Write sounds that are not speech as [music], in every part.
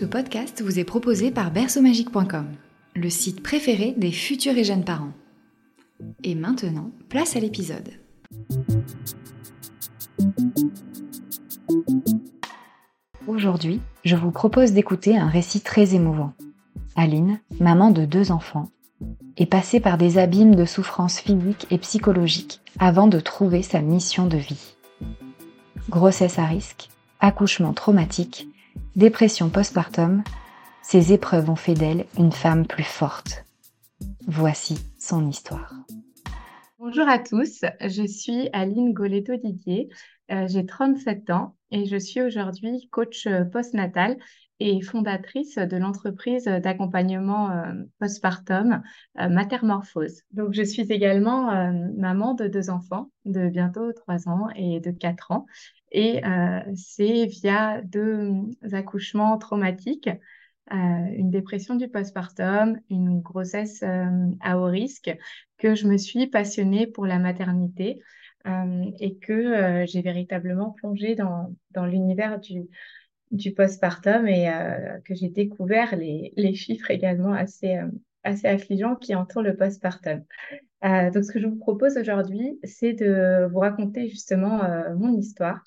Ce podcast vous est proposé par berceaumagique.com, le site préféré des futurs et jeunes parents. Et maintenant, place à l'épisode. Aujourd'hui, je vous propose d'écouter un récit très émouvant. Aline, maman de deux enfants, est passée par des abîmes de souffrances physiques et psychologiques avant de trouver sa mission de vie. Grossesse à risque, accouchement traumatique, dépression postpartum, ces épreuves ont fait d'elle une femme plus forte. Voici son histoire. Bonjour à tous, je suis Aline Goletto-Didier, euh, j'ai 37 ans et je suis aujourd'hui coach euh, postnatal et fondatrice de l'entreprise d'accompagnement euh, postpartum Matermorphose. Donc je suis également maman de deux enfants de bientôt 3 ans et de 4 ans et c'est via deux accouchements traumatiques euh, une dépression du postpartum, une grossesse euh, à haut risque, que je me suis passionnée pour la maternité euh, et que j'ai véritablement plongé dans, dans l'univers du, du postpartum et que j'ai découvert les, les, chiffres également assez, assez affligeants qui entourent le postpartum. donc, ce que je vous propose aujourd'hui, c'est de vous raconter justement mon histoire,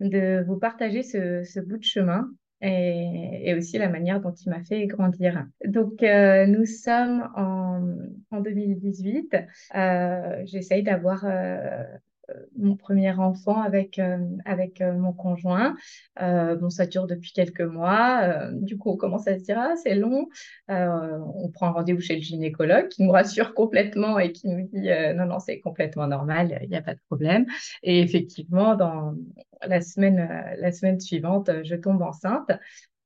de vous partager ce, bout de chemin et, aussi la manière dont il m'a fait grandir. Donc, euh, nous sommes en, en 2018. Euh, J'essaye d'avoir euh, euh, mon premier enfant avec, euh, avec euh, mon conjoint. bon, ça dure depuis quelques mois. du coup, on commence à se dire, ah, c'est long. on prend rendez-vous chez le gynécologue qui nous rassure [laughs] complètement et qui nous dit, non, non, c'est complètement normal, il n'y a pas de problème. Et effectivement, dans la semaine, la semaine suivante, je tombe enceinte.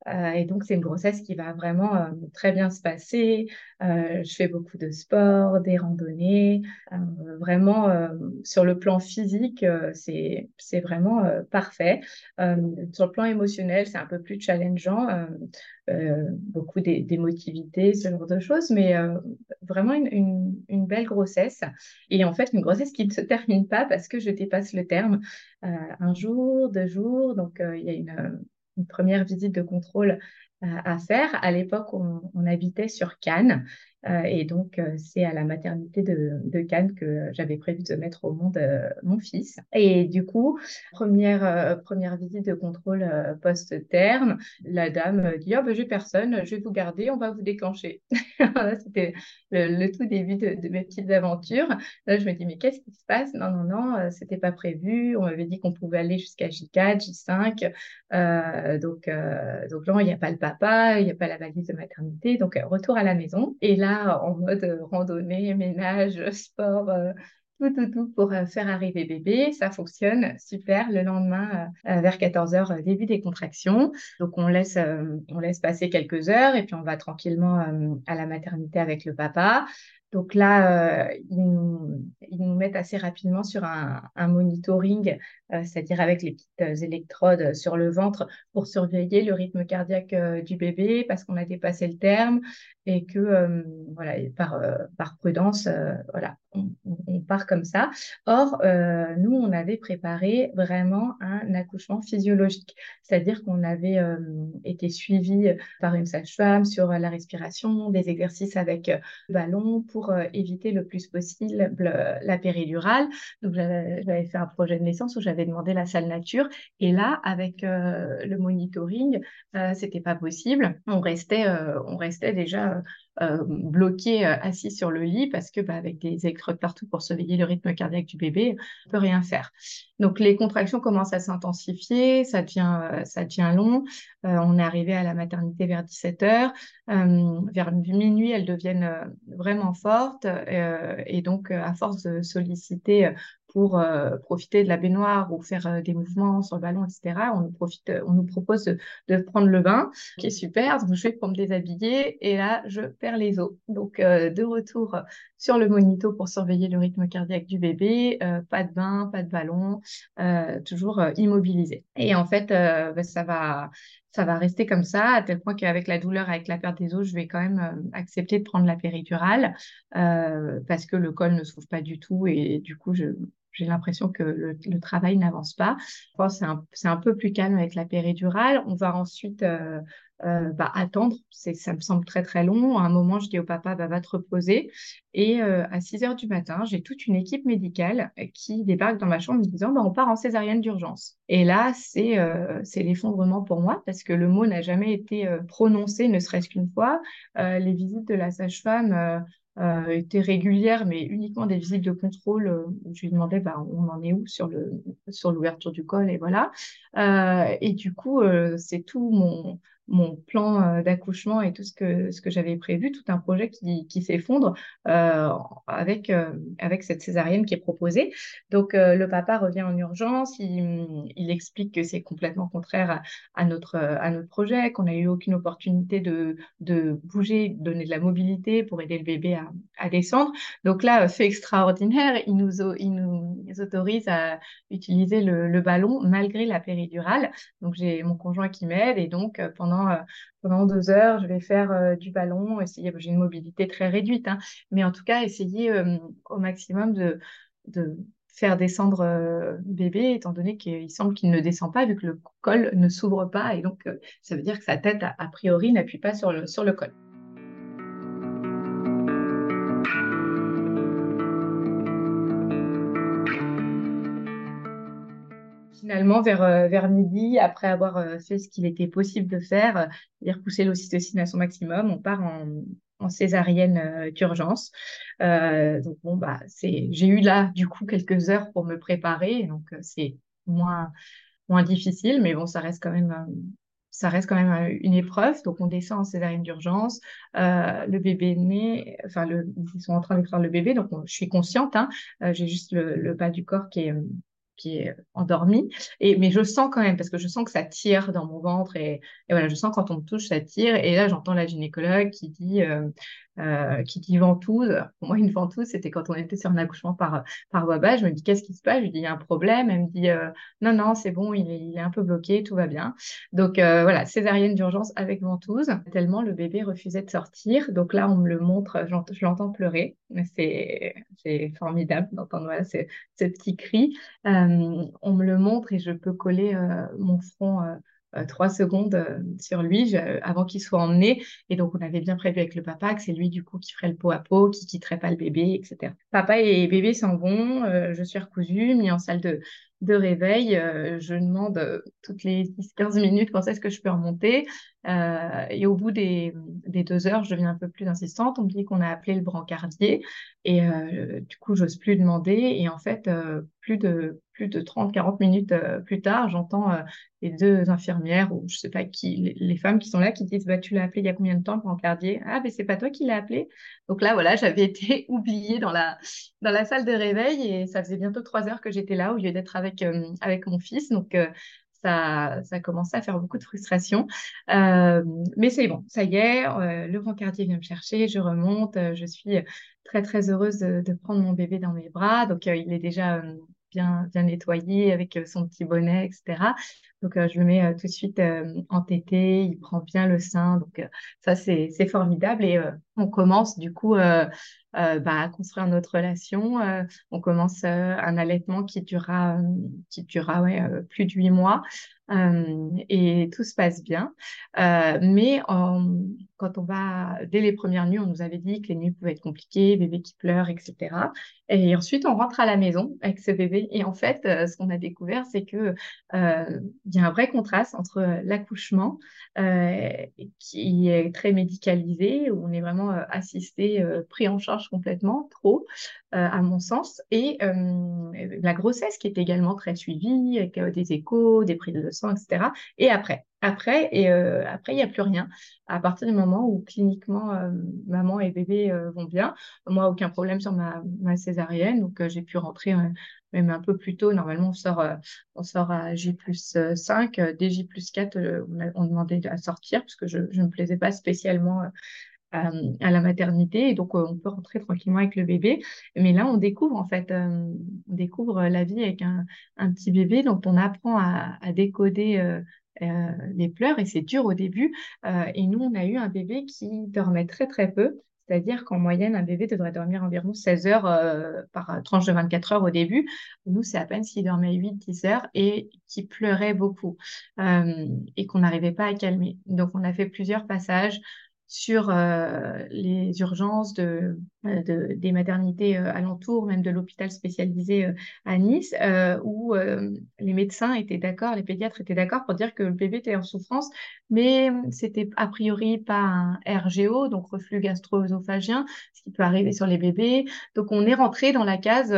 Euh, et donc, c'est une grossesse qui va vraiment euh, très bien se passer. Euh, je fais beaucoup de sport, des randonnées. vraiment, sur le plan physique, c'est, c'est vraiment parfait. sur le plan émotionnel, c'est un peu plus challengeant. beaucoup d'émotivité, ce genre de choses, mais vraiment une, une, une, belle grossesse. Et en fait, une grossesse qui ne se termine pas parce que je dépasse le terme. un jour, deux jours, donc il y a une une première visite de contrôle euh, à faire. À l'époque, on, on, habitait sur Cannes. Euh, et donc, euh, c'est à la maternité de, Cannes que j'avais prévu de mettre au monde euh, mon fils. Et du coup, première, première visite de contrôle post-terme, la dame dit oh, ben, J'ai personne, je vais vous garder, on va vous déclencher. [laughs] C'était le, tout début de, mes petites aventures. Là, je me dis Mais qu'est-ce qui se passe? Non, non, non, c'était pas prévu. On m'avait dit qu'on pouvait aller jusqu'à J4, J5. Euh, donc, donc, là, il n'y a pas le papa, il n'y a pas la valise de maternité. Donc, retour à la maison. Et là, en mode euh, randonnée, ménage, [laughs] sport, euh, tout, tout, tout pour euh, faire arriver bébé. Ça fonctionne super. Le lendemain, vers 14 h début des contractions. Donc, on laisse passer quelques heures et puis on va tranquillement à la maternité avec le papa. Donc là, euh, ils, nous, mettent assez rapidement sur un, monitoring, euh, c'est-à-dire avec les petites euh, électrodes sur le ventre pour surveiller le rythme cardiaque du bébé parce qu'on a dépassé le terme et que voilà, par prudence, voilà, on, part comme ça. Or, nous, on avait préparé vraiment un accouchement physiologique, c'est-à-dire qu'on avait été suivi par une sage-femme sur la respiration, des exercices avec le ballon pour euh, éviter le plus possible la péridurale. Donc, j'avais fait un projet de naissance où j'avais demandé la salle nature. Et là, avec euh, le monitoring, euh, c'était pas possible. On restait, on restait déjà euh, bloqué euh, assis sur le lit parce que bah, avec des électrodes partout pour surveiller le rythme cardiaque du bébé, on peut rien faire. Donc les contractions commencent à s'intensifier, ça devient euh, ça devient long. on est arrivé à la maternité vers 17 heures, vers minuit elles deviennent vraiment fortes et donc à force de solliciter pour profiter de la baignoire ou faire des mouvements sur le ballon, etc., on nous, profite, on nous propose de, prendre le bain, qui est super. Donc, je vais pour me déshabiller et là, je perds les os. Donc, de retour sur le monito pour surveiller le rythme cardiaque du bébé, pas de bain, pas de ballon, toujours immobilisé. Et en fait, bah, ça va ça va rester comme ça, à tel point qu'avec la douleur, avec la perte des os, je vais quand même euh, accepter de prendre la péridurale euh, parce que le col ne s'ouvre pas du tout et, du coup, j'ai l'impression que le, travail n'avance pas. c'est un, peu plus calme avec la péridurale. On va ensuite euh, euh, bah, attendre, ça me semble très très long. À un moment, je dis au papa, bah, va te reposer. Et euh, à 6 heures du matin, j'ai toute une équipe médicale qui débarque dans ma chambre me disant, bah, on part en césarienne d'urgence. Et là, c'est l'effondrement pour moi parce que le mot n'a jamais été prononcé, ne serait-ce qu'une fois. les visites de la sage-femme étaient régulières, mais uniquement des visites de contrôle où je lui demandais bah, on en est où sur le sur l'ouverture du col et voilà. et du coup, c'est tout mon mon plan euh, d'accouchement et tout ce que, ce que j'avais prévu, tout un projet qui, qui s'effondre euh, avec, euh, avec cette césarienne qui est proposée. Donc, le papa revient en urgence, il, explique que c'est complètement contraire à, notre, à notre projet, qu'on n'a eu aucune opportunité de, de bouger, donner de la mobilité pour aider le bébé à, à descendre. Donc là, fait extraordinaire, il nous, il nous autorise à utiliser le ballon malgré la péridurale. Donc, j'ai mon conjoint qui m'aide et donc pendant euh, pendant, deux heures, je vais faire euh, du ballon, essayer, j'ai une mobilité très réduite, hein, mais en tout cas, essayer euh, au maximum de, faire descendre bébé, étant donné qu'il semble qu'il ne descend pas, vu que le col ne s'ouvre pas, et donc ça veut dire que sa tête, a, priori, n'appuie pas sur le col. finalement, vers, euh, vers midi, après avoir euh, fait ce qu'il était possible de faire, euh, c'est-à-dire pousser l'ocytocine à son maximum, on part en, en césarienne d'urgence. donc bon, bah, j'ai eu là, du coup, quelques heures pour me préparer, donc c'est moins, moins difficile, mais bon, ça reste quand même ça reste quand même une épreuve. Donc, on descend en césarienne d'urgence. le bébé né, enfin, ils sont en train d'écrire le bébé. Donc, je suis consciente. Hein, j'ai juste le, le, bas du corps qui est, qui est endormi. Et, mais je sens quand même, parce que je sens que ça tire dans mon ventre et, et voilà, je sens quand on me touche, ça tire. Et là, j'entends la gynécologue qui dit, euh, euh, qui dit ventouse. Pour moi, une ventouse, c'était quand on était sur un accouchement par, par basse. Je me dis, qu'est-ce qui se passe? Je lui dis, il y a un problème. Elle me dit, euh, non, non, c'est bon, il est, un peu bloqué, tout va bien. Donc voilà, césarienne d'urgence avec ventouse, tellement le bébé refusait de sortir. Donc là, on me le montre, je l'entends pleurer. C'est formidable d'entendre voilà, ce, ce, petit cri. on me le montre et je peux coller mon front euh, trois secondes euh, sur lui avant qu'il soit emmené. Et donc, on avait bien prévu avec le papa que c'est lui, du coup, qui ferait le pot à pot, qui quitterait pas le bébé, etc. Papa et bébé s'en vont, euh, je suis recousue, mis en salle de, de réveil. je demande toutes les 10-15 minutes quand est-ce que je peux remonter. et au bout des, des, deux heures, je deviens un peu plus insistante. On me dit qu'on a appelé le brancardier. Et du coup, j'ose plus demander. Et en fait, plus de plus de 30-40 minutes euh, plus tard, j'entends euh, les deux infirmières ou je sais pas qui, les, femmes qui sont là qui disent bah, Tu l'as appelé il y a combien de temps pour cardier Ah, mais c'est pas toi qui l'as appelé? Donc là, voilà, j'avais [laughs] été oubliée dans la, dans la salle de réveil et ça faisait bientôt trois heures que j'étais là au lieu d'être avec, euh, avec mon fils. Donc, ça, ça à faire beaucoup de frustration. mais c'est bon, ça y est, le brancardier vient me chercher, je remonte, je suis très très heureuse de, prendre mon bébé dans mes bras. Donc il est déjà bien, bien nettoyé avec euh, son petit bonnet, etc. Donc, euh, je le mets euh, tout de suite en tété, il prend bien le sein. Donc, ça, c'est formidable. Et on commence du coup bah, à construire notre relation. on commence un allaitement qui durera, qui durera ouais, plus de huit mois. et tout se passe bien. mais quand on va, dès les premières nuits, on nous avait dit que les nuits pouvaient être compliquées, bébé qui pleure, etc. Et ensuite, on rentre à la maison avec ce bébé. Et en fait, ce qu'on a découvert, c'est que il y a un vrai contraste entre l'accouchement qui est très médicalisé, où on est vraiment assisté, pris en charge complètement, trop, à mon sens, et la grossesse qui est également très suivie, avec des échos, des prises de sang, etc. Et après, après, et après, il n'y a plus rien. À partir du moment où cliniquement, maman et bébé vont bien, moi, aucun problème sur ma, ma césarienne, donc j'ai pu rentrer même un peu plus tôt. Normalement, on sort, on sort à J plus 5. Dès J plus 4, on, demandait à sortir parce que je ne me plaisais pas spécialement à, la maternité et donc on peut rentrer tranquillement avec le bébé. Mais là, on découvre en fait, on découvre la vie avec un, petit bébé dont on apprend à, décoder euh, les pleurs et c'est dur au début. Euh, et nous, on a eu un bébé qui dormait très très peu. C'est-à-dire qu'en moyenne, un bébé devrait dormir environ 16 heures euh, par tranche de 24 heures au début. Nous, c'est à peine s'il dormait 8-10 heures et qui pleurait beaucoup et qu'on n'arrivait pas à calmer. Donc, on a fait plusieurs passages sur les urgences de, de, des maternités alentours, même de l'hôpital spécialisé à Nice, où les médecins étaient d'accord, les pédiatres étaient d'accord pour dire que le bébé était en souffrance, mais c'était a priori pas un RGO, donc reflux gastro-œsophagien, ce qui peut arriver sur les bébés. Donc on est rentré dans la case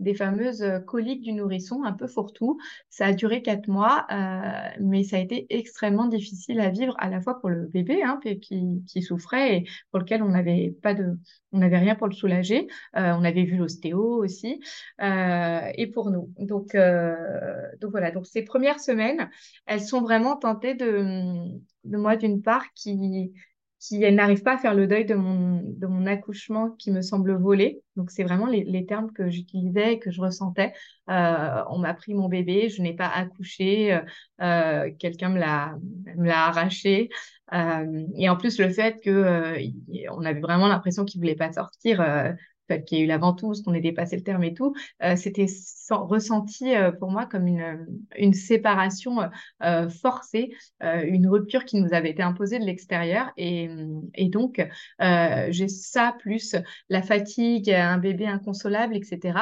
des fameuses coliques du nourrisson, un peu fourre-tout. Ça a duré quatre mois, mais ça a été extrêmement difficile à vivre à la fois pour le bébé, hein, qui souffrait et pour lequel on n'avait pas de, rien pour le soulager. Euh, on avait vu l'ostéo aussi euh, et pour nous. Donc, euh, donc voilà. Donc ces premières semaines, elles sont vraiment tentées de, moi d'une part qui qui n'arrive pas à faire le deuil de mon, de mon accouchement qui me semble volé. Donc, c'est vraiment les, termes que j'utilisais et que je ressentais. On m'a pris mon bébé, je n'ai pas accouché, quelqu'un me l'a arraché. Euh, et en plus, le fait que euh, avait vraiment l'impression qu'il voulait pas sortir, euh, qu'il y a eu la ventouse, qu'on ait dépassé le terme et tout, euh, c'était ressenti euh, pour moi comme une, une séparation euh, forcée, une rupture qui nous avait été imposée de l'extérieur. Et, et donc, j'ai ça plus la fatigue, un bébé inconsolable, etc.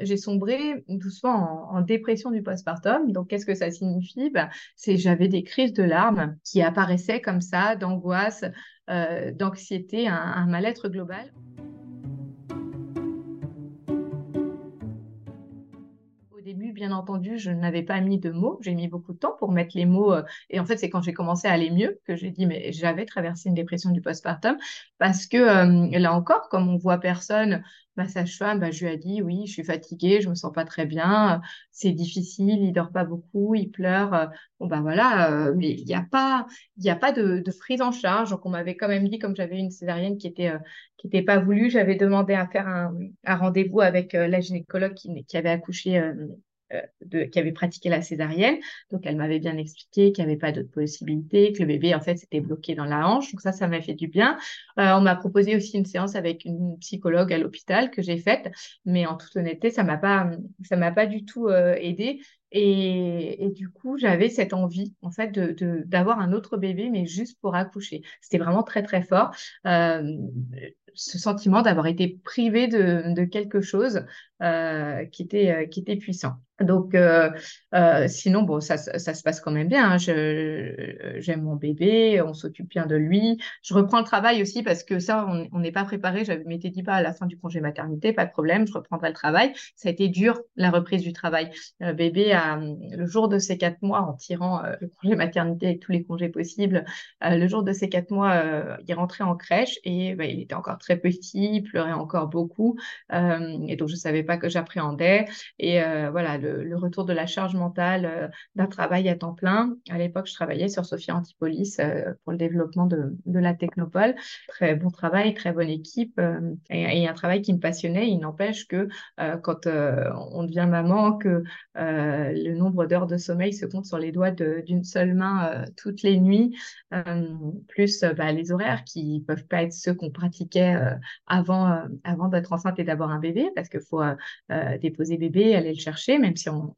j'ai sombré doucement en, dépression du postpartum. Donc, qu'est-ce que ça signifie? Ben, C'est j'avais des crises de larmes qui apparaissaient comme ça, d'angoisse, d'anxiété, un mal-être global. Début, bien entendu, je n'avais pas mis de mots. J'ai mis beaucoup de temps pour mettre les mots. Euh, et en fait, c'est quand j'ai commencé à aller mieux que j'ai dit, mais j'avais traversé une dépression du postpartum. Parce que euh, là encore, comme on voit personne, ma sage-femme, bah, je lui ai dit, oui, je suis fatiguée, je me sens pas très bien, c'est difficile, il dort pas beaucoup, il pleure. Bon, bah voilà, euh, mais il n'y a pas, il y a pas de, de, prise en charge. Donc, on m'avait quand même dit, comme j'avais une césarienne qui était, qui était pas voulue, j'avais demandé à faire un, rendez-vous avec la gynécologue qui, avait accouché euh, de, qui avait pratiqué la césarienne. Donc, elle m'avait bien expliqué qu'il n'y avait pas d'autre possibilité, que le bébé, en fait, s'était bloqué dans la hanche. Donc, ça, ça m'a fait du bien. Euh, on m'a proposé aussi une séance avec une psychologue à l'hôpital que j'ai faite. Mais en toute honnêteté, ça ça m'a pas du tout euh, aidé. Et, et, du coup, j'avais cette envie, en fait, de, d'avoir un autre bébé, mais juste pour accoucher. C'était vraiment très, très fort. Euh, ce sentiment d'avoir été privé de, de quelque chose euh, qui, était, euh, qui était puissant. Donc, euh, sinon, bon, ça, ça, se passe quand même bien. Hein. j'aime mon bébé, on s'occupe bien de lui. Je reprends le travail aussi parce que ça, on n'est pas préparé. Je m'étais dit pas à la fin du congé maternité, pas de problème, je reprendrai le travail. Ça a été dur, la reprise du travail. Le bébé, a, le jour de ses quatre mois, en tirant le congé maternité avec tous les congés possibles, le jour de ses quatre mois, il rentrait en crèche et bah, il était encore très petit, il pleurait encore beaucoup. et donc, je savais pas que j'appréhendais. Et voilà, le, retour de la charge mentale euh, d'un travail à temps plein. À l'époque, je travaillais sur Sophia Antipolis euh, pour le développement de, la Technopole. Très bon travail, très bonne équipe euh, et, un travail qui me passionnait. Il n'empêche que quand on devient maman, que le nombre d'heures de sommeil se compte sur les doigts d'une seule main toutes les nuits, plus bah, les horaires qui peuvent pas être ceux qu'on pratiquait avant, avant d'être enceinte et d'avoir un bébé, parce qu'il faut déposer bébé, aller le chercher, même si on,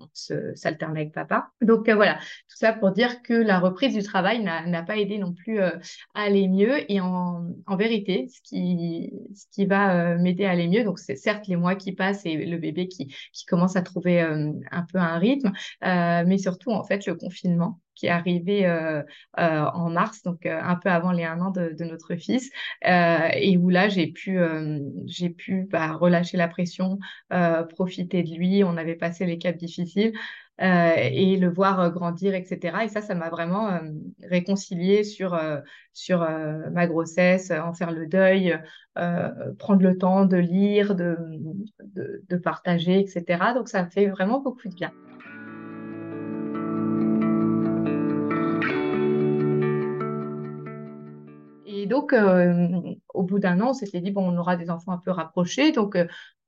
s'alterne avec papa. Donc euh, voilà, tout ça pour dire que la reprise du travail n'a pas aidé non plus euh, à aller mieux. Et en, en, vérité, ce qui, ce qui va euh, m'aider à aller mieux, donc c'est certes les mois qui passent et le bébé qui, qui commence à trouver un peu un rythme, mais surtout en fait le confinement qui est arrivé en mars, donc un peu avant les un an de, notre fils, et où là j'ai pu j'ai pu bah, relâcher la pression, profiter de lui. On avait passé les caps difficiles. Euh, et le voir euh, grandir, etc. Et ça, ça m'a vraiment euh, réconcilié sur, sur ma grossesse, en faire le deuil, prendre le temps de lire, de, de, partager, etc. Donc, ça fait vraiment beaucoup de bien. Donc, au bout d'un an, on s'était dit, bon, on aura des enfants un peu rapprochés. Donc,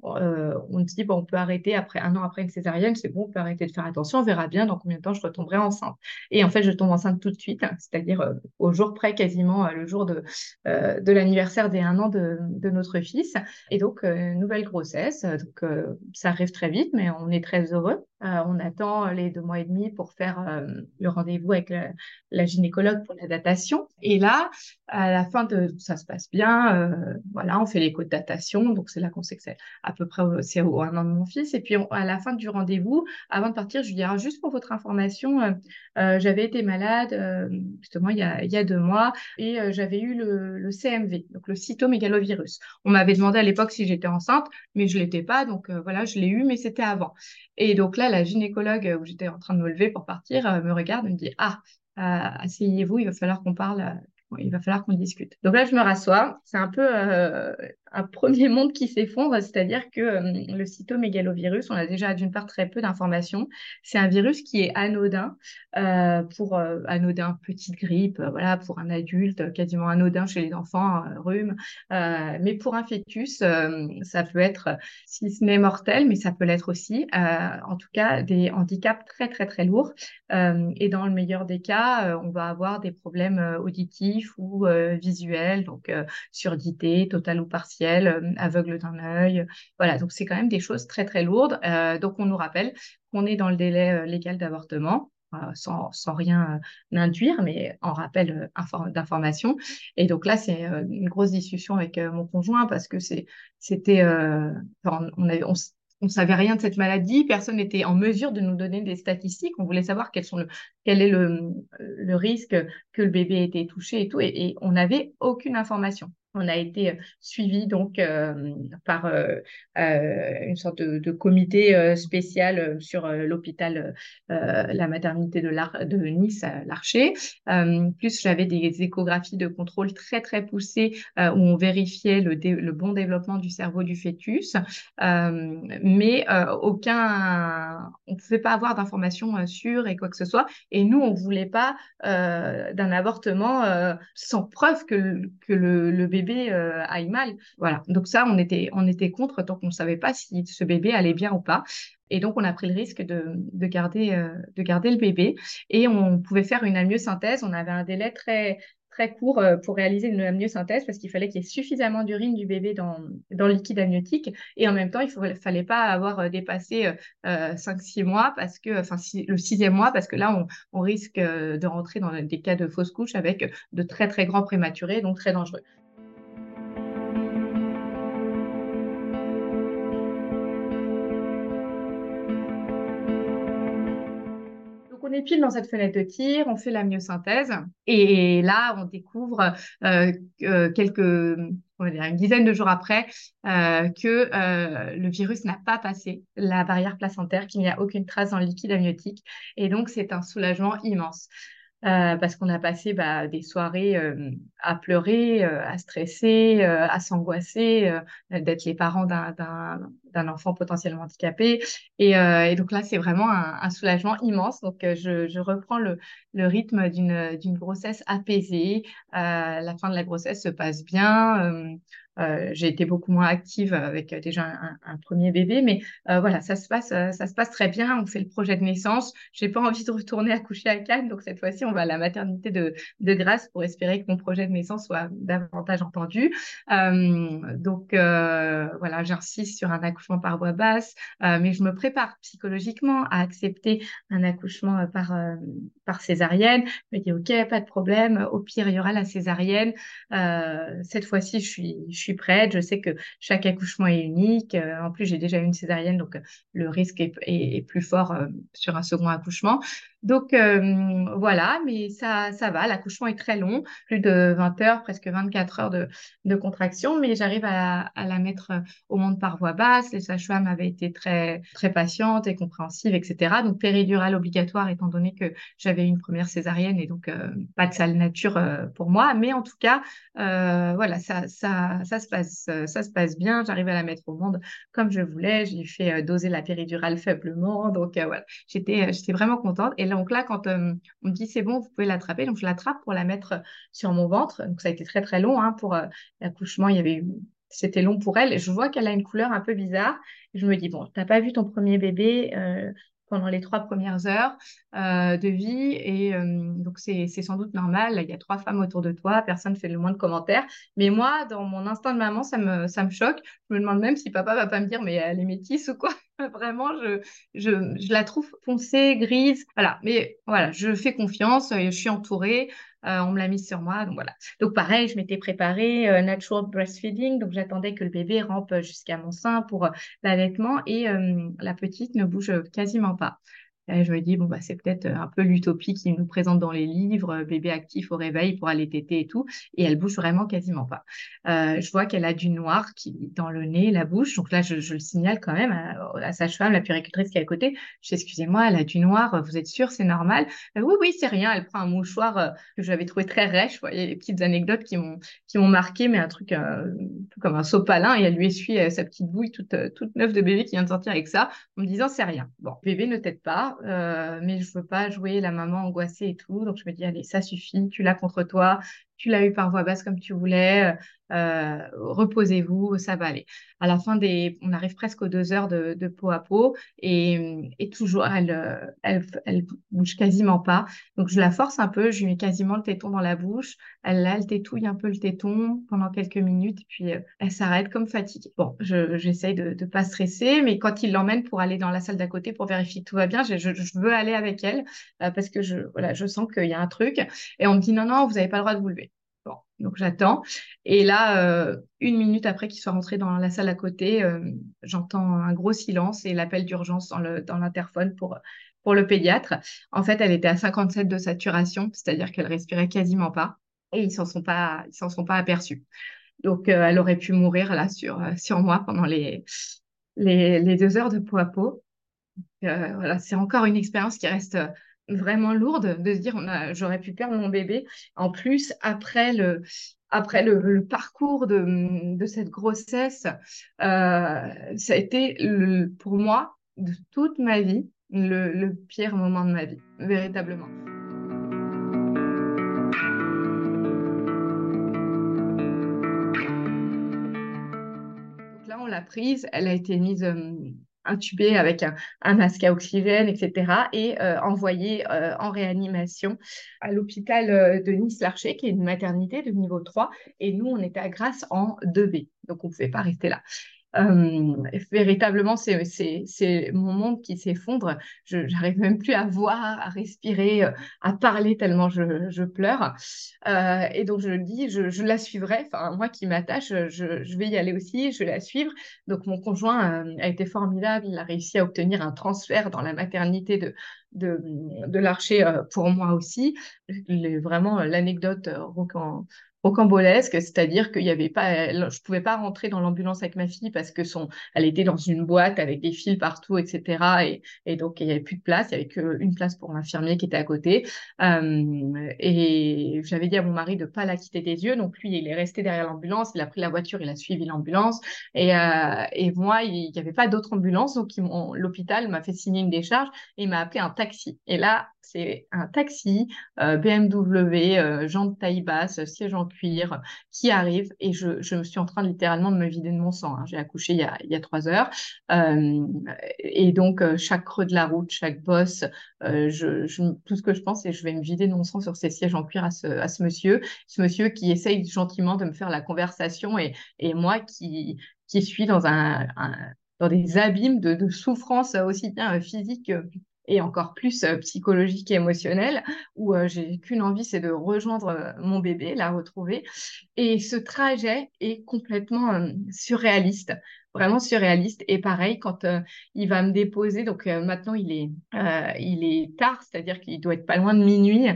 euh, on se dit, bon, on peut arrêter après un an après une césarienne, c'est bon, on peut arrêter de faire attention, on verra bien dans combien de temps je retomberai enceinte. Et en fait, je tombe enceinte tout de suite, hein, c'est-à-dire euh, au jour près, quasiment euh, le jour de, de l'anniversaire des un an de, de, notre fils. Et donc, nouvelle grossesse. Donc, ça arrive très vite, mais on est très heureux. On attend les deux mois et demi pour faire le rendez-vous avec la, gynécologue pour la datation. Et là, à la fin de ça se passe bien. voilà, on fait l'écho de datation. Donc, c'est là qu'on sait que c'est à peu près c'est au un an de mon fils. Et puis à la fin du rendez-vous, avant de partir, je lui dis juste pour votre information, euh, euh, j'avais été malade euh, justement il y, a, il y a deux mois et j'avais eu le, CMV, donc le cytomégalovirus. On m'avait demandé à l'époque si j'étais enceinte, mais je l'étais pas, donc voilà, je l'ai eu, mais c'était avant. Et donc là, la gynécologue où j'étais en train de me lever pour partir me regarde et me dit ah asseyez-vous, il va falloir qu'on parle il va falloir qu'on discute. Donc là, je me rassois. C'est un peu un premier monde qui s'effondre, c'est-à-dire que euh, le cytomégalovirus, on a déjà d'une part très peu d'informations. C'est un virus qui est anodin euh, pour euh, anodin petite grippe, voilà, pour un adulte, quasiment anodin chez les enfants, rhume. mais pour un fœtus, ça peut être, si ce n'est mortel, mais ça peut l'être aussi. en tout cas, des handicaps très très très lourds. et dans le meilleur des cas, on va avoir des problèmes auditifs ou visuels, donc surdité totale ou partielle euh, aveugle d'un œil. Voilà, donc c'est quand même des choses très très lourdes. Euh, donc on nous rappelle qu'on est dans le délai euh, légal d'avortement. Sans, sans, rien induire, mais en rappel d'information. Et donc là, c'est une grosse discussion avec mon conjoint parce que c'était, on, on, on, savait rien de cette maladie, personne n'était en mesure de nous donner des statistiques. On voulait savoir quels sont le, quel est le, risque que le bébé était touché et tout, et, on n'avait aucune information on a été euh, suivi donc euh, par euh, une sorte de, comité spécial sur l'hôpital, la maternité de, Nice, l'Archer. plus j'avais des échographies de contrôle très très poussées où on vérifiait le, bon développement du cerveau du fœtus, mais aucun, on ne pouvait pas avoir d'informations sûres et quoi que ce soit. Et nous, on voulait pas d'un avortement sans preuve que, le, bébé euh, aille mal. Voilà. Donc ça, on était, on était contre tant qu'on ne savait pas si ce bébé allait bien ou pas. Et donc, on a pris le risque de, de garder, euh, de garder le bébé. Et on pouvait faire une amyosynthèse. On avait un délai très, très court euh, pour réaliser une amyosynthèse parce qu'il fallait qu'il y ait suffisamment d'urine du bébé dans, dans le liquide amniotique. Et en même temps, il ne fallait pas avoir dépassé 5-6 mois parce que, enfin, le sixième mois, parce que là, on, on risque de rentrer dans des cas de fausse couche avec de très, très grands prématurés, donc très dangereux. On est pile dans cette fenêtre de tir, on fait la myosynthèse et là, on découvre euh, quelques, une dizaine de jours après euh, que euh, le virus n'a pas passé la barrière placentaire, qu'il n'y a aucune trace dans le liquide amniotique. Et donc, c'est un soulagement immense. parce qu'on a passé bah, des soirées à pleurer, à stresser, à s'angoisser, d'être les parents d'un d'un enfant potentiellement handicapé. Et, euh, et donc là, c'est vraiment un, soulagement immense. Donc, euh, je, reprends le, rythme d'une grossesse apaisée. Euh, la fin de la grossesse se passe bien. J'ai été beaucoup moins active avec déjà un, premier bébé, mais voilà, ça se passe, ça se passe très bien. On fait le projet de naissance. J'ai pas envie de retourner accoucher à Cannes, donc cette fois-ci, on va à la maternité de, de Grasse pour espérer que mon projet de naissance soit davantage entendu. donc voilà, j'insiste sur un accouchement par voie basse, euh, mais je me prépare psychologiquement à accepter un accouchement euh, par, euh, par césarienne. Je me dis, OK, pas de problème, au pire, il y aura la césarienne. cette fois-ci, je suis, je suis prête, je sais que chaque accouchement est unique. en plus, j'ai déjà eu une césarienne, donc le risque est, est, plus fort sur un second accouchement. Donc euh, voilà, mais ça, va. L'accouchement est très long, plus de 20 heures, presque 24 heures de, contraction, mais j'arrive à, la mettre au monde par voie basse. Les sages-femmes avaient été très, très patientes et compréhensives, etc. Donc péridurale obligatoire, étant donné que j'avais une première césarienne et donc euh, pas de sale nature euh, pour moi. Mais en tout cas, euh, voilà, ça, ça, ça, se passe, ça se passe bien. J'arrive à la mettre au monde comme je voulais. J'ai fait doser la péridurale faiblement. Donc voilà, j'étais, vraiment contente. Donc là, quand on me dit c'est bon, vous pouvez l'attraper, donc je l'attrape pour la mettre sur mon ventre. Donc ça a été très très long hein, pour l'accouchement. Il y avait eu c'était long pour elle. Je vois qu'elle a une couleur un peu bizarre. Je me dis, bon, t'as pas vu ton premier bébé, euh, pendant les trois premières heures euh, de vie. Et euh, donc, c'est sans doute normal. Il y a trois femmes autour de toi, personne ne fait le moins de commentaires. Mais moi, dans mon instinct de maman, ça me, ça me choque. Je me demande même si papa va pas me dire, mais elle est métisse ou quoi? [laughs] Vraiment, je, je, je, la trouve foncée, grise. Voilà. Mais voilà, je fais confiance. Je suis entourée. Euh, on me l'a mise sur moi. Donc voilà. Donc pareil, je m'étais préparée euh, natural breastfeeding. Donc j'attendais que le bébé rampe jusqu'à mon sein pour euh, l'allaitement et la petite ne bouge quasiment pas. Et je me dis, bon, bah, c'est peut-être un peu l'utopie qu'ils nous présente dans les livres, bébé actif au réveil pour aller téter et tout. Et elle bouge vraiment quasiment pas. Euh, je vois qu'elle a du noir qui, dans le nez, la bouche. Donc là, je, le signale quand même à, sa femme, la puricultrice qui est à côté. Je dis, excusez-moi, elle a du noir, vous êtes sûre, c'est normal? Euh, Oui, oui, c'est rien. Elle prend un mouchoir euh, que j'avais trouvé très rêche. Vous voyez, les petites anecdotes qui m'ont qui m'ont marqué, mais un truc euh, comme un sopalin. Et elle lui essuie sa petite bouille toute, toute neuve de bébé qui vient de sortir avec ça, en me disant, c'est rien. Bon, bébé ne t'aide pas. Euh, mais je veux pas jouer la maman angoissée et tout. Donc je me dis, allez, ça suffit, tu l'as contre toi, tu l'as eu par voix basse comme tu voulais, euh, reposez-vous, ça va aller. À la fin des, on arrive presque aux deux heures de, peau à peau et, et toujours, elle, elle, elle bouge quasiment pas. Donc je la force un peu, je lui mets quasiment le téton dans la bouche. Elle, là, elle tétouille un peu le téton pendant quelques minutes, puis euh, elle s'arrête comme fatiguée. Bon, j'essaye de ne pas stresser, mais quand il l'emmène pour aller dans la salle d'à côté pour vérifier que tout va bien, je, je, je veux aller avec elle euh, parce que je, voilà, je sens qu'il y a un truc. Et on me dit non, non, vous n'avez pas le droit de vous lever. Donc j'attends. Et là, euh, une minute après qu'il soit rentré dans la salle à côté, euh, j'entends un gros silence et l'appel d'urgence dans l'interphone pour, pour le pédiatre. En fait, elle était à 57 de saturation, c'est-à-dire qu'elle respirait quasiment pas. Et ils s'en s'en sont pas aperçus. Donc, euh, elle aurait pu mourir là sur, sur moi pendant les, les, les deux heures de peau à peau. voilà, c'est encore une expérience qui reste vraiment lourde de se dire j'aurais pu perdre mon bébé. En plus, après le, après le, parcours de, de, cette grossesse, euh, ça a été pour moi, de toute ma vie, le, le pire moment de ma vie, véritablement. Là, on l'a prise, elle a été mise euh, intubé avec un, masque à oxygène, etc., et euh, envoyé euh, en réanimation à l'hôpital euh, de Nice-Larcher, qui est une maternité de niveau 3, et nous, on était à Grasse en 2B, donc on ne pouvait pas rester là. Euh, véritablement, c'est mon monde qui s'effondre. Je n'arrive même plus à voir, à respirer, euh, à parler tellement je, pleure. Euh, et donc, je dis, je, la suivrai. Enfin, moi qui m'attache, je, vais y aller aussi, je vais la suivre. Donc, mon conjoint a été formidable. Il a réussi à obtenir un transfert dans la maternité de, de, de l'archer pour moi aussi. Vraiment, l'anecdote rocambolesque, c'est-à-dire qu'il y avait pas, je pouvais pas rentrer dans l'ambulance avec ma fille parce que son, elle était dans une boîte avec des fils partout, etc. Et, et donc il y avait plus de place, il y avait qu'une place pour l'infirmier qui était à côté. Euh, et j'avais dit à mon mari de pas la quitter des yeux, donc lui il est resté derrière l'ambulance, il a pris la voiture, il a suivi l'ambulance. Et, euh, et moi il n'y avait pas d'autre ambulance, donc l'hôpital m'a fait signer une décharge et m'a appelé un taxi. Et là c'est un taxi euh, BMW, euh, de taille basse, siège en cuir, qui arrive et je, je suis en train littéralement de me vider de mon sang. Hein. J'ai accouché il y, a, il y a trois heures euh, et donc euh, chaque creux de la route, chaque bosse, euh, tout ce que je pense c'est je vais me vider de mon sang sur ces sièges en cuir à ce, à ce monsieur, ce monsieur qui essaye gentiment de me faire la conversation et, et moi qui, qui suis dans un dans des abîmes de, de souffrance aussi bien physique et encore plus psychologique et émotionnel, où j'ai qu'une envie, c'est de rejoindre mon bébé, la retrouver. Et ce trajet est complètement surréaliste vraiment surréaliste. Et pareil, quand euh, il va me déposer, donc euh, maintenant il est, euh, il est tard, c'est-à-dire qu'il doit être pas loin de minuit.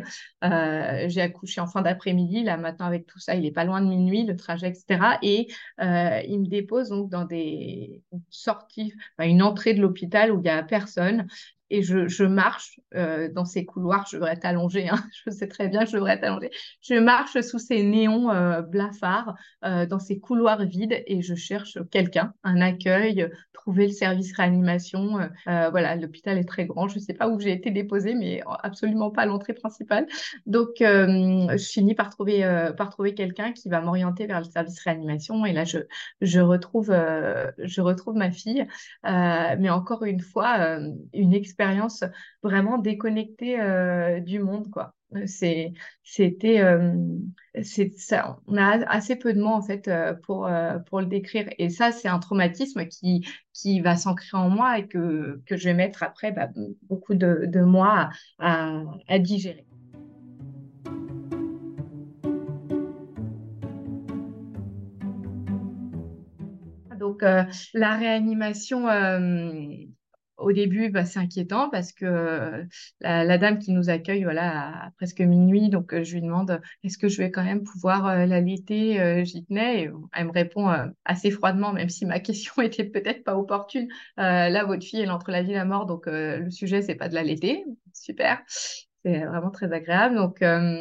J'ai accouché en fin d'après-midi, là maintenant avec tout ça, il est pas loin de minuit, le trajet, etc. Et il me dépose donc dans des sorties, une entrée de l'hôpital où il y a personne et je, marche euh, dans ces couloirs, je devrais être allongée, hein, [laughs] je sais très bien que je devrais être allongée, je marche sous ces néons euh, blafards euh, dans ces couloirs vides et je cherche quelqu'un, un accueil, trouver le service réanimation. Voilà, l'hôpital est très grand, je ne sais pas où j'ai été déposée, mais absolument pas à l'entrée principale. Donc, je finis par trouver, par trouver quelqu'un qui va m'orienter vers le service réanimation et là, je, je, retrouve, je retrouve ma fille. mais encore une fois, une expérience expérience vraiment déconnectée euh, du monde, quoi. C'est, c'était, euh, ça. On a assez peu de mots en fait euh, pour pour le décrire. Et ça, c'est un traumatisme qui qui va s'ancrer en moi et que que je vais mettre après bah, beaucoup de, de mois à digérer. Donc, la réanimation, au début, bah, c'est inquiétant parce que euh, la, dame qui nous accueille, voilà, à presque minuit, donc euh, je lui demande est-ce que je vais quand même pouvoir euh, l'allaiter J'y tenais et elle me répond assez froidement, même si ma [laughs] question était peut-être pas opportune. là, votre fille, elle entre la vie et la mort, donc le sujet c'est pas de l'allaiter. Super. C'est vraiment très agréable. Donc, euh,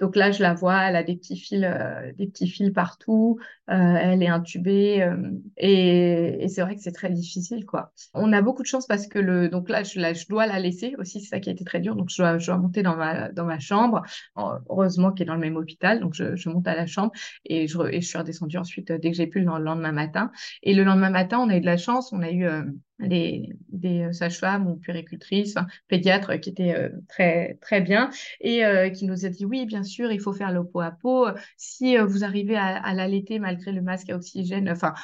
donc là, je la vois, elle a des petits fils, euh, des petits fils partout. Euh, elle est intubée et, et c'est vrai que c'est très difficile, quoi. On a beaucoup de chance parce que le, donc là, je, je dois la laisser aussi. C'est ça qui a été très dur. Donc, je dois, je dois monter dans ma, dans ma chambre. Heureusement qu'elle est dans le même hôpital. Donc, je, je monte à la chambre et je, et je suis redescendue ensuite dès que j'ai pu le lendemain matin. Et le lendemain matin, on a eu de la chance. On a eu des, euh, sages-femmes ou puéricultrices, pédiatres qui étaient euh, très très bien et euh, qui nous a dit oui bien sûr il faut faire le pot à pot. Si vous arrivez à, à l'allaiter malgré le masque à oxygène enfin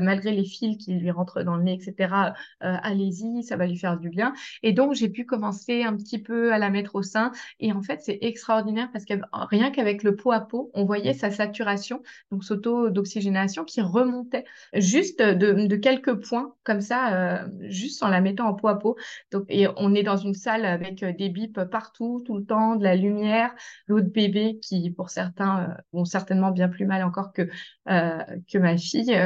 malgré les fils qui lui rentrent dans le nez etc allez-y ça va lui faire du bien. Et donc j'ai pu commencer un petit peu à la mettre au sein. Et en fait c'est extraordinaire parce que rien qu'avec le pot à pot on voyait sa saturation donc ce taux d'oxygénation qui remontait juste de quelques points comme ça juste en la mettant en peau à peau. Donc, et on est dans une salle avec euh, des bips partout, tout le temps, de la lumière, l'autre bébé qui, pour certains, euh, vont certainement bien plus mal encore que, euh, que ma fille.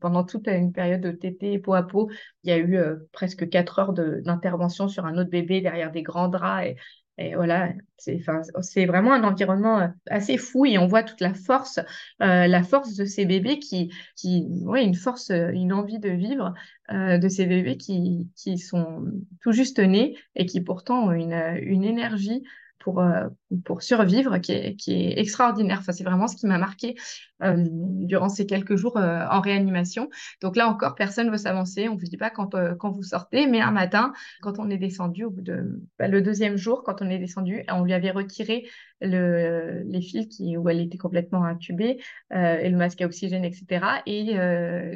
pendant toute une période de tété peau à peau, il y a eu presque quatre heures d'intervention sur un autre bébé derrière des grands draps et voilà, c'est vraiment un environnement euh, assez fou et on voit toute la force, euh, la force de ces bébés qui, qui ouais, une force, euh, une envie de vivre de ces bébés qui, qui sont tout juste nés et qui pourtant ont une, une énergie pour, pour survivre qui est, extraordinaire. Enfin, c'est vraiment ce qui m'a marqué euh, durant ces quelques jours euh, en réanimation. Donc là encore, personne ne veut s'avancer. On ne vous dit pas quand, quand vous sortez, mais un matin, quand on est descendu, au bout de bah, le deuxième jour, quand on est descendu, on lui avait retiré le, les fils où elle était complètement intubée et le masque à oxygène, etc. Et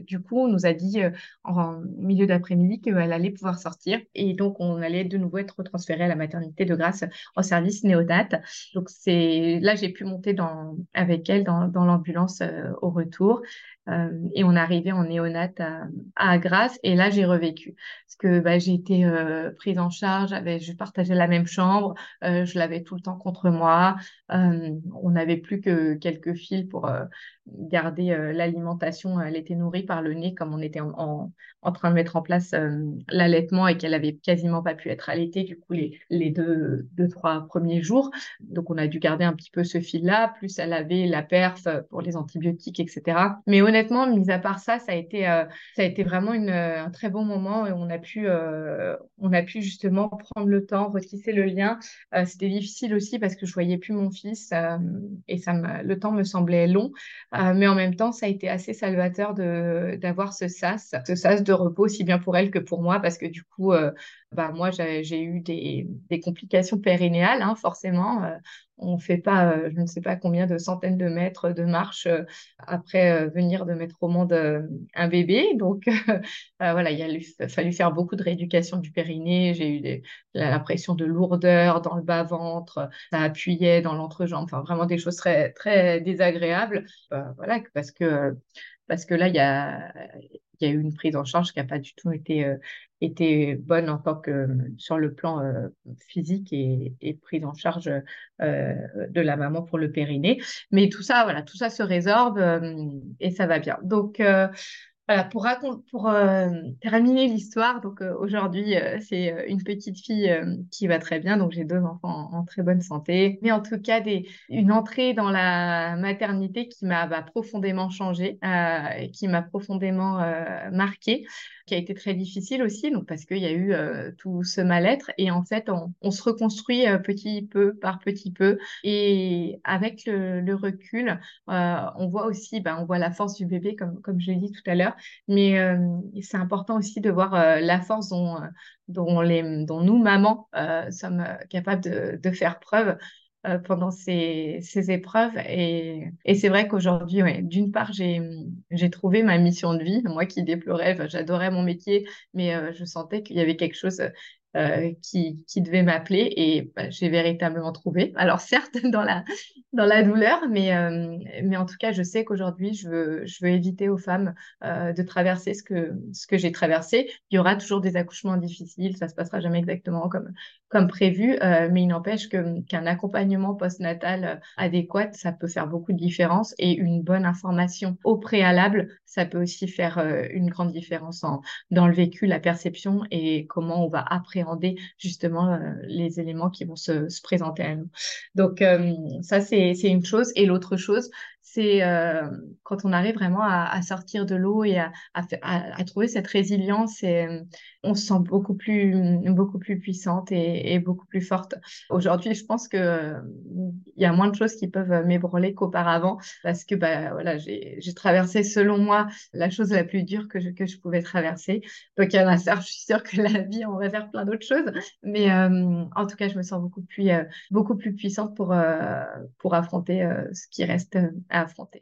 du coup, on nous a dit en milieu d'après-midi qu'elle allait pouvoir sortir. Et donc, on allait de nouveau être transféré à la maternité de grâce en service néodate. Donc c'est là j'ai pu monter avec elle dans, l'ambulance euh, au retour et on arrivait en néonate à, à Grasse et là j'ai revécu parce que bah, j'ai été euh, prise en charge, j'avais je partageais la même chambre, je l'avais tout le temps contre moi, on n'avait plus que quelques fils pour garder l'alimentation, elle était nourrie par le nez comme on était en, train de mettre en place l'allaitement et qu'elle avait quasiment pas pu être allaitée du coup les, les deux, deux trois premiers jours. Donc, on a dû garder un petit peu ce fil-là. Plus, elle avait la perf pour les antibiotiques, etc. Mais honnêtement, mis à part ça, ça a été, euh, ça a été vraiment une, un très bon moment et on a pu, euh, on a pu justement prendre le temps, retisser le lien. Euh, c'était difficile aussi parce que je voyais plus mon fils et ça le temps me semblait long. mais en même temps, ça a été assez salvateur d'avoir ce sas, ce sas de repos, aussi bien pour elle que pour moi, parce que du coup, bah, moi, j'ai eu des, complications périnéales, hein, forcément. Euh, on ne fait pas, euh, je ne sais pas combien de centaines de mètres de marche euh, après venir de mettre au monde un bébé. Donc, [laughs] voilà, il a fallu faire beaucoup de rééducation du périnée. J'ai eu l'impression de lourdeur dans le bas-ventre. Ça appuyait dans l'entrejambe. Enfin, vraiment des choses très, très désagréables. voilà, parce que parce que là, il y a, il y a eu une prise en charge qui n'a pas du tout été, euh, été bonne en tant que sur le plan euh, physique et, et, prise en charge euh, de la maman pour le périnée. Mais tout ça, voilà, tout ça se résorbe et ça va bien. Donc, voilà, pour, pour euh, terminer l'histoire, donc euh, aujourd'hui, euh, c'est une petite fille qui va très bien, donc j'ai deux enfants en, très bonne santé. Mais en tout cas, des, une entrée dans la maternité qui m'a bah, profondément changée, qui m'a profondément marquée qui a été très difficile aussi, donc parce qu'il y a eu euh, tout ce mal-être. Et en fait, on, se reconstruit euh, petit peu par petit peu. Et avec le, recul, euh, on voit aussi, ben, on voit la force du bébé, comme, comme je l'ai dit tout à l'heure. Mais c'est important aussi de voir la force dont, les, dont nous, mamans, sommes capables de, faire preuve. Euh, pendant ces, ces, épreuves. Et, et c'est vrai qu'aujourd'hui, d'une part, j'ai trouvé ma mission de vie. Moi qui déplorais, j'adorais mon métier, mais euh, je sentais qu'il y avait quelque chose euh, qui, qui, devait m'appeler et bah, j'ai véritablement trouvé. Alors certes [laughs] dans la, dans la douleur, mais, euh, mais en tout cas je sais qu'aujourd'hui je veux, je veux éviter aux femmes euh, de traverser ce que, ce que j'ai traversé. Il y aura toujours des accouchements difficiles, ça se passera jamais exactement comme, comme prévu, mais il n'empêche que, qu'un accompagnement postnatal adéquat, ça peut faire beaucoup de différence et une bonne information au préalable, ça peut aussi faire une grande différence en, dans le vécu, la perception et comment on va appréhender justement euh, les éléments qui vont se, se, présenter à nous. Donc euh, ça, c'est une chose. Et l'autre chose, c'est euh, quand on arrive vraiment à, sortir de l'eau et à, à, trouver cette résilience et on se sent beaucoup plus, beaucoup plus puissante et, beaucoup plus forte. Aujourd'hui, je pense que il y a moins de choses qui peuvent m'ébranler qu'auparavant parce que bah, j'ai traversé selon moi la chose la plus dure que je, que je pouvais traverser. Donc il y en a je suis sûre que la vie, on va faire plein d'autres choses. Mais euh, en tout cas, je me sens beaucoup plus, euh, beaucoup plus puissante pour, pour affronter ce qui reste à affronter.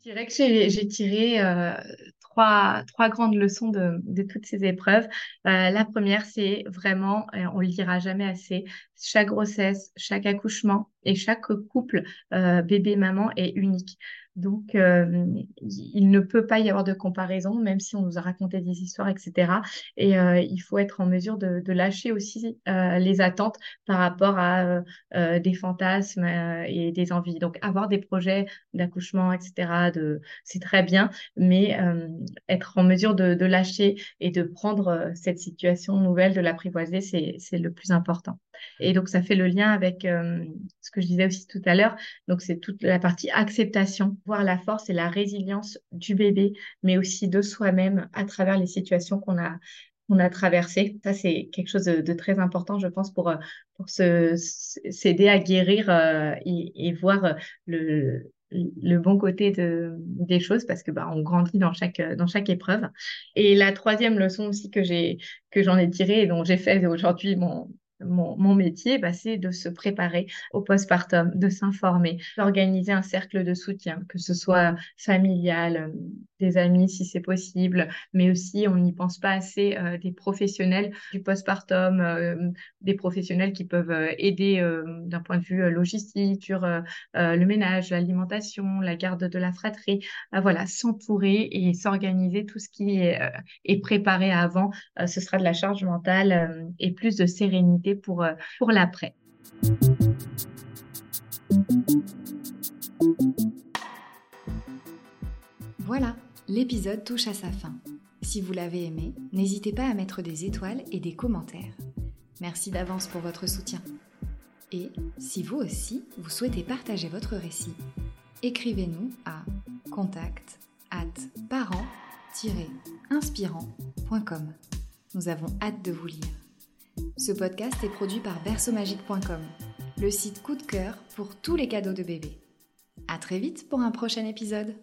Je dirais que j'ai tiré euh, trois, trois, grandes leçons de, de toutes ces épreuves. Euh, la première, c'est vraiment, on le dira jamais assez, chaque grossesse, chaque accouchement et chaque couple euh, bébé-maman est unique. Donc, euh, il ne peut pas y avoir de comparaison, même si on nous a raconté des histoires, etc. Et euh, il faut être en mesure de, lâcher aussi les attentes par rapport à des fantasmes et des envies. Donc, avoir des projets d'accouchement, etc., c'est très bien, mais être en mesure de, lâcher et de prendre cette situation nouvelle, de l'apprivoiser, c'est, le plus important. Donc, ça fait le lien avec ce que je disais aussi tout à l'heure. Donc, c'est toute la partie acceptation voir la force et la résilience du bébé, mais aussi de soi-même à travers les situations qu'on a qu'on a traversées. Ça, c'est quelque chose de, très important, je pense, pour, pour s'aider à guérir euh, et, voir euh, le, le bon côté de, des choses parce que bah, on grandit dans chaque, dans chaque épreuve. Et la troisième leçon aussi que j'ai que j'en ai tirée et dont j'ai fait aujourd'hui mon, mon, métier, bah, c'est de se préparer au postpartum, de s'informer, d'organiser un cercle de soutien, que ce soit familial, euh, des amis si c'est possible, mais aussi on n'y pense pas assez euh, des professionnels du postpartum, euh, des professionnels qui peuvent aider d'un point de vue logistique sur le ménage, l'alimentation, la garde de la fratrie, voilà, s'entourer et s'organiser tout ce qui est, est préparé avant, ce sera de la charge mentale et plus de sérénité pour, euh, pour l'après. Voilà, l'épisode touche à sa fin. Si vous l'avez aimé, n'hésitez pas à mettre des étoiles et des commentaires. Merci d'avance pour votre soutien. Et si vous aussi, vous souhaitez partager votre récit, écrivez-nous à contact at parent-inspirant.com. Nous avons hâte de vous lire. Ce podcast est produit par berceaumagique.com, le site coup de cœur pour tous les cadeaux de bébé. À très vite pour un prochain épisode.